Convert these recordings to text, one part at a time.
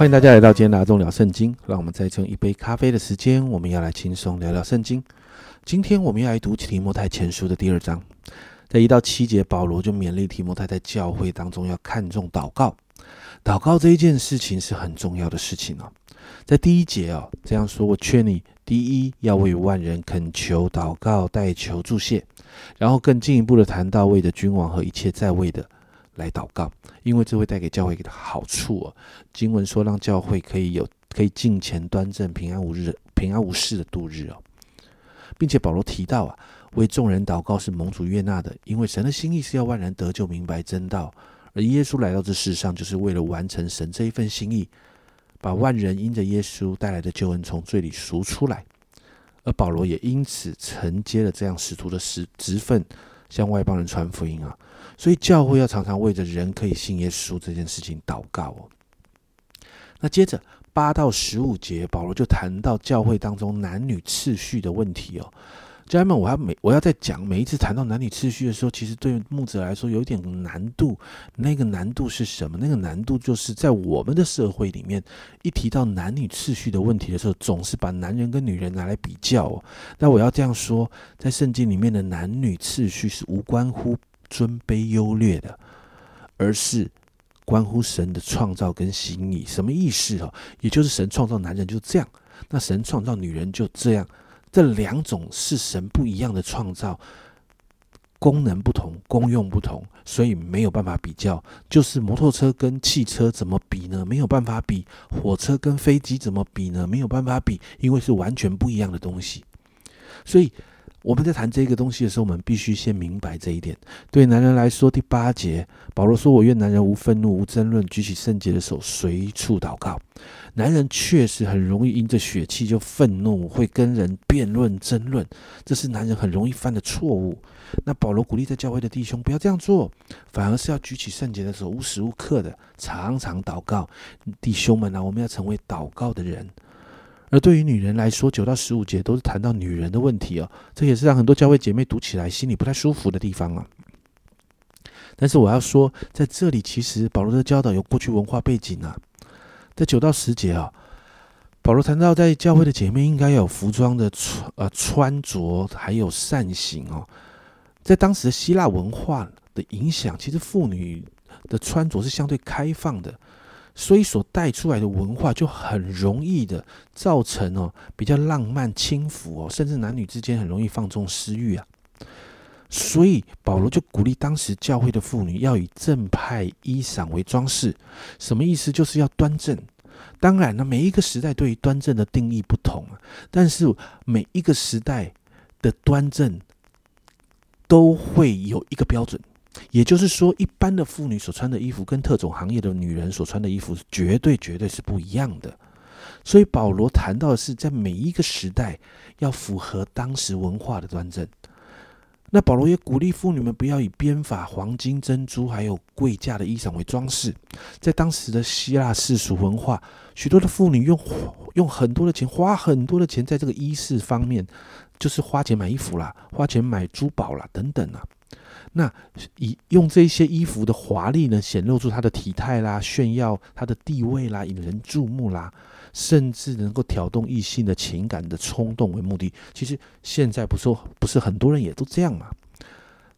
欢迎大家来到今天的阿忠聊圣经。让我们再用一杯咖啡的时间，我们要来轻松聊聊圣经。今天我们要来读提摩太前书的第二章，在一到七节，保罗就勉励提摩太在教会当中要看重祷告。祷告这一件事情是很重要的事情哦。在第一节哦，这样说：我劝你，第一要为万人恳求、祷告、代求、助谢，然后更进一步的谈到为的君王和一切在位的。来祷告，因为这会带给教会的好处哦。经文说，让教会可以有可以敬虔端正、平安无日、平安无事的度日哦，并且保罗提到啊，为众人祷告是蒙主悦纳的，因为神的心意是要万人得救、明白真道，而耶稣来到这世上就是为了完成神这一份心意，把万人因着耶稣带来的救恩从罪里赎出来。而保罗也因此承接了这样使徒的职职分，向外邦人传福音啊。所以教会要常常为着人可以信耶稣这件事情祷告哦。那接着八到十五节，保罗就谈到教会当中男女次序的问题哦。家人们，我要每我要在讲每一次谈到男女次序的时候，其实对牧者来说有点难度。那个难度是什么？那个难度就是在我们的社会里面，一提到男女次序的问题的时候，总是把男人跟女人拿来比较哦。那我要这样说，在圣经里面的男女次序是无关乎。尊卑优劣的，而是关乎神的创造跟心意。什么意思哦？也就是神创造男人就这样，那神创造女人就这样。这两种是神不一样的创造，功能不同，功用不同，所以没有办法比较。就是摩托车跟汽车怎么比呢？没有办法比。火车跟飞机怎么比呢？没有办法比，因为是完全不一样的东西。所以。我们在谈这个东西的时候，我们必须先明白这一点。对男人来说，第八节，保罗说：“我愿男人无愤怒、无争论，举起圣洁的手，随处祷告。”男人确实很容易因着血气就愤怒，会跟人辩论、争论，这是男人很容易犯的错误。那保罗鼓励在教会的弟兄不要这样做，反而是要举起圣洁的手，无时无刻的常常祷告。弟兄们啊，我们要成为祷告的人。而对于女人来说，九到十五节都是谈到女人的问题哦，这也是让很多教会姐妹读起来心里不太舒服的地方啊。但是我要说，在这里其实保罗的教导有过去文化背景啊。在九到十节啊，保罗谈到在教会的姐妹应该有服装的穿呃穿着，还有善行哦。在当时的希腊文化的影响，其实妇女的穿着是相对开放的。所以所带出来的文化就很容易的造成哦比较浪漫轻浮哦，甚至男女之间很容易放纵私欲啊。所以保罗就鼓励当时教会的妇女要以正派衣裳为装饰，什么意思？就是要端正。当然呢，每一个时代对于端正的定义不同，但是每一个时代的端正都会有一个标准。也就是说，一般的妇女所穿的衣服跟特种行业的女人所穿的衣服是绝对绝对是不一样的。所以保罗谈到的是，在每一个时代要符合当时文化的端正。那保罗也鼓励妇女们不要以编法、黄金、珍珠还有贵价的衣裳为装饰。在当时的希腊世俗文化，许多的妇女用用很多的钱，花很多的钱在这个衣饰方面，就是花钱买衣服啦，花钱买珠宝啦等等啊。那以用这些衣服的华丽呢，显露出他的体态啦，炫耀他的地位啦，引人注目啦，甚至能够挑动异性的情感的冲动为目的。其实现在不说，不是很多人也都这样嘛。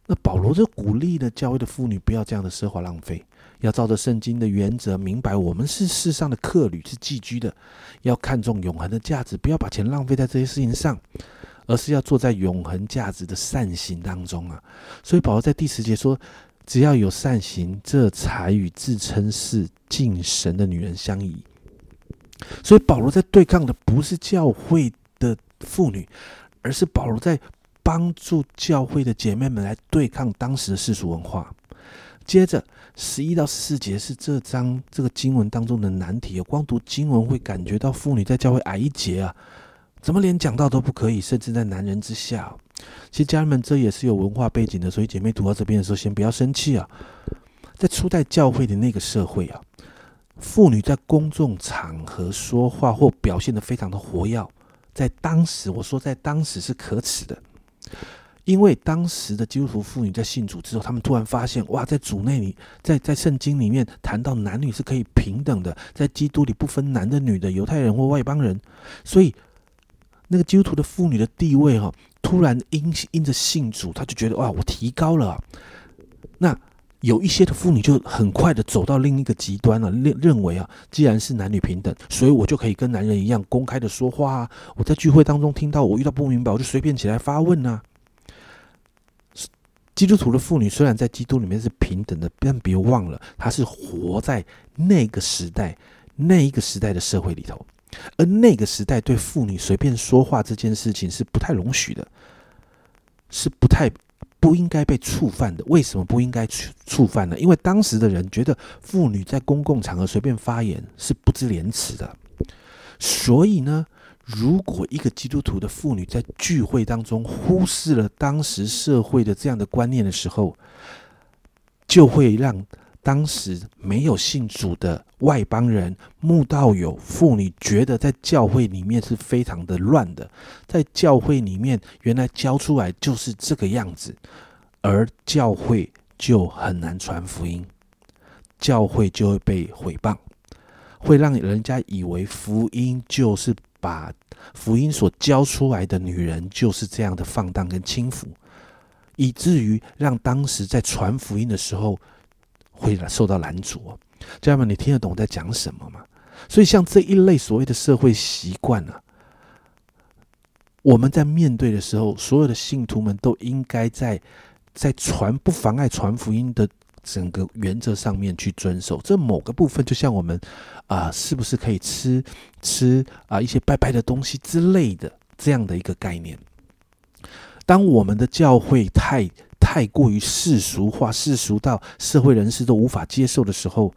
那保罗就鼓励呢教会的妇女不要这样的奢华浪费，要照着圣经的原则，明白我们是世上的客旅，是寄居的，要看重永恒的价值，不要把钱浪费在这些事情上。而是要坐在永恒价值的善行当中啊，所以保罗在第十节说：“只要有善行，这才与自称是敬神的女人相宜。”所以保罗在对抗的不是教会的妇女，而是保罗在帮助教会的姐妹们来对抗当时的世俗文化。接着十一到十四节是这章这个经文当中的难题，光读经文会感觉到妇女在教会矮一截啊。怎么连讲道都不可以，甚至在男人之下？其实家人们，这也是有文化背景的，所以姐妹读到这边的时候，先不要生气啊。在初代教会的那个社会啊，妇女在公众场合说话或表现的非常的活跃，在当时，我说在当时是可耻的，因为当时的基督徒妇女在信主之后，他们突然发现，哇，在主内里，在在圣经里面谈到男女是可以平等的，在基督里不分男的女的，犹太人或外邦人，所以那个基督徒的妇女的地位哈，突然因因着信主，他就觉得哇，我提高了。那有一些的妇女就很快的走到另一个极端了，认认为啊，既然是男女平等，所以我就可以跟男人一样公开的说话啊。我在聚会当中听到我遇到不明白，我就随便起来发问啊。基督徒的妇女虽然在基督里面是平等的，但别忘了，她是活在那个时代、那一个时代的社会里头，而那个时代对妇女随便说话这件事情是不太容许的，是不太不应该被触犯的。为什么不应该触触犯呢？因为当时的人觉得妇女在公共场合随便发言是不知廉耻的，所以呢。如果一个基督徒的妇女在聚会当中忽视了当时社会的这样的观念的时候，就会让当时没有信主的外邦人、慕道友、妇女觉得在教会里面是非常的乱的，在教会里面原来教出来就是这个样子，而教会就很难传福音，教会就会被毁谤，会让人家以为福音就是。把福音所教出来的女人就是这样的放荡跟轻浮，以至于让当时在传福音的时候会受到拦阻。家人们，你听得懂我在讲什么吗？所以像这一类所谓的社会习惯呢，我们在面对的时候，所有的信徒们都应该在在传不妨碍传福音的。整个原则上面去遵守，这某个部分就像我们啊，是不是可以吃吃啊一些拜拜的东西之类的这样的一个概念？当我们的教会太太过于世俗化、世俗到社会人士都无法接受的时候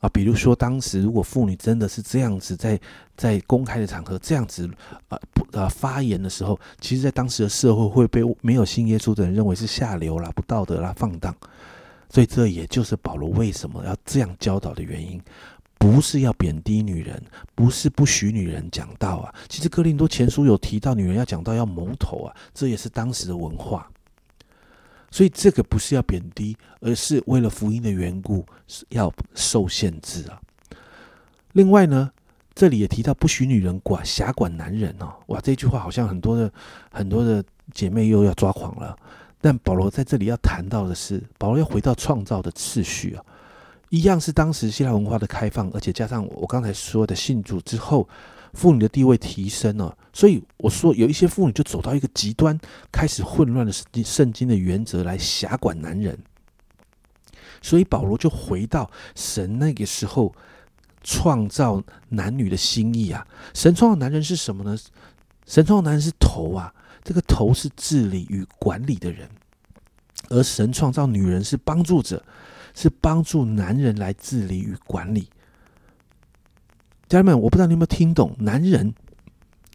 啊，比如说当时如果妇女真的是这样子在在公开的场合这样子啊不啊发言的时候，其实，在当时的社会会被没有信耶稣的人认为是下流啦、不道德啦、放荡。所以，这也就是保罗为什么要这样教导的原因，不是要贬低女人，不是不许女人讲道啊。其实，哥林多前书有提到，女人要讲道要蒙头啊，这也是当时的文化。所以，这个不是要贬低，而是为了福音的缘故，是要受限制啊。另外呢，这里也提到不许女人管辖管男人哦。哇，这句话好像很多的很多的姐妹又要抓狂了。但保罗在这里要谈到的是，保罗要回到创造的次序啊，一样是当时希腊文化的开放，而且加上我刚才说的信主之后，妇女的地位提升了，所以我说有一些妇女就走到一个极端，开始混乱的圣经的原则来辖管男人，所以保罗就回到神那个时候创造男女的心意啊，神创造男人是什么呢？神创造男人是头啊。这个头是治理与管理的人，而神创造女人是帮助者，是帮助男人来治理与管理。家人们，我不知道你有没有听懂，男人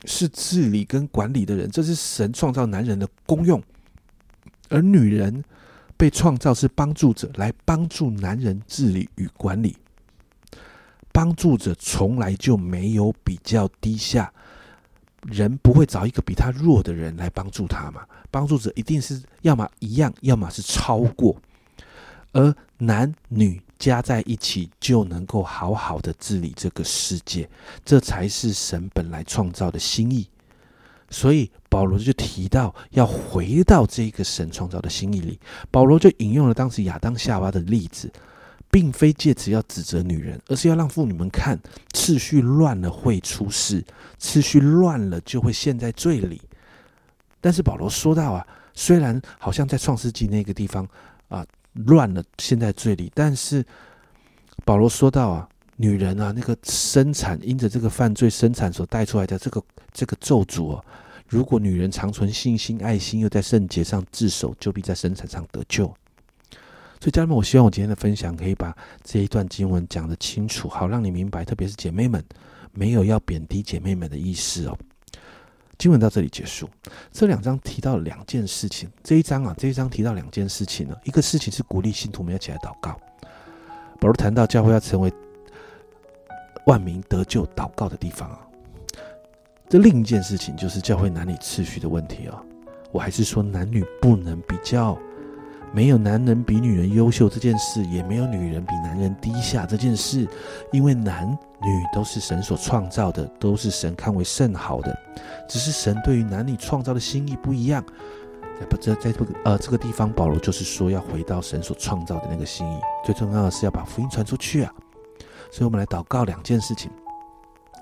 是治理跟管理的人，这是神创造男人的功用，而女人被创造是帮助者，来帮助男人治理与管理。帮助者从来就没有比较低下。人不会找一个比他弱的人来帮助他嘛？帮助者一定是要么一样，要么是超过。而男女加在一起就能够好好的治理这个世界，这才是神本来创造的心意。所以保罗就提到要回到这个神创造的心意里。保罗就引用了当时亚当夏娃的例子。并非借此要指责女人，而是要让妇女们看次序乱了会出事，次序乱了就会陷在罪里。但是保罗说到啊，虽然好像在创世纪那个地方啊乱了陷在罪里，但是保罗说到啊，女人啊那个生产因着这个犯罪生产所带出来的这个这个咒诅啊，如果女人长存信心爱心，又在圣洁上自守，就必在生产上得救。所以，家人们，我希望我今天的分享可以把这一段经文讲得清楚，好让你明白。特别是姐妹们，没有要贬低姐妹们的意思哦。经文到这里结束。这两章提到两件事情。这一章啊，这一章提到两件事情呢。一个事情是鼓励信徒们要起来祷告。保罗谈到教会要成为万民得救祷告的地方啊。这另一件事情就是教会男女次序的问题啊。我还是说男女不能比较，没有男人比女人优秀这件事，也没有女人比男人低下这件事，因为男女都是神所创造的，都是神看为甚好的，只是神对于男女创造的心意不一样。不，这在这个呃这个地方，保罗就是说要回到神所创造的那个心意，最重要的是要把福音传出去啊。所以，我们来祷告两件事情。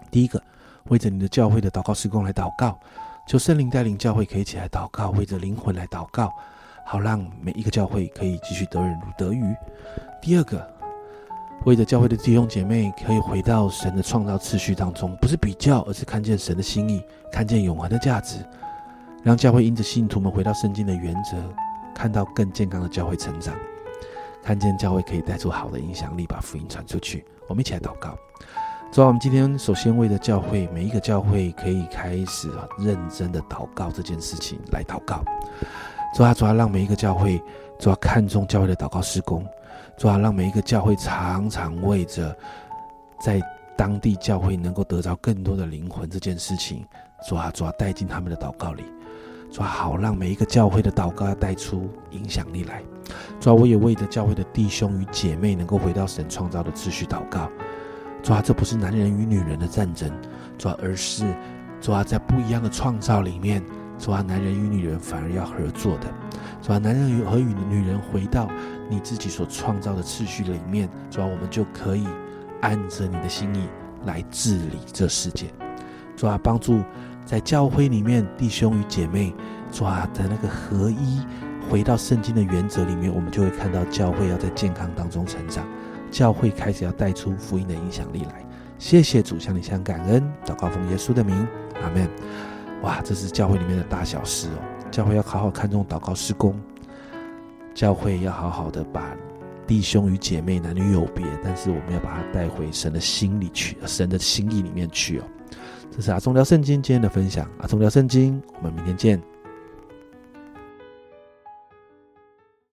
第一个，为着你的教会的祷告施工来祷告，求圣灵带领教会可以起来祷告，为着灵魂来祷告，好让每一个教会可以继续得人如得鱼。第二个，为着教会的弟兄姐妹可以回到神的创造次序当中，不是比较，而是看见神的心意，看见永恒的价值，让教会因着信徒们回到圣经的原则，看到更健康的教会成长，看见教会可以带出好的影响力，把福音传出去。我们一起来祷告。主啊，我们今天首先为了教会每一个教会可以开始认真的祷告这件事情来祷告。主啊，主啊，让每一个教会主啊看重教会的祷告施工。主啊，让每一个教会常常为着在当地教会能够得到更多的灵魂这件事情，主啊，主啊带进他们的祷告里。主啊，好让每一个教会的祷告要带出影响力来。主啊，我也为着教会的弟兄与姐妹能够回到神创造的秩序祷告。主啊，这不是男人与女人的战争，主啊，而是主啊，在不一样的创造里面，主啊，男人与女人反而要合作的。主啊，男人与和与女人回到你自己所创造的次序里面，主啊，我们就可以按着你的心意来治理这世界。主啊，帮助。在教会里面，弟兄与姐妹，抓的那个合一，回到圣经的原则里面，我们就会看到教会要在健康当中成长，教会开始要带出福音的影响力来。谢谢主，向你向感恩，祷告奉耶稣的名，阿门。哇，这是教会里面的大小事哦。教会要好好看重祷告施工，教会要好好的把弟兄与姐妹男女有别，但是我们要把它带回神的心里去，神的心意里面去哦。这是阿忠聊圣经今天的分享，阿忠聊圣经，我们明天见。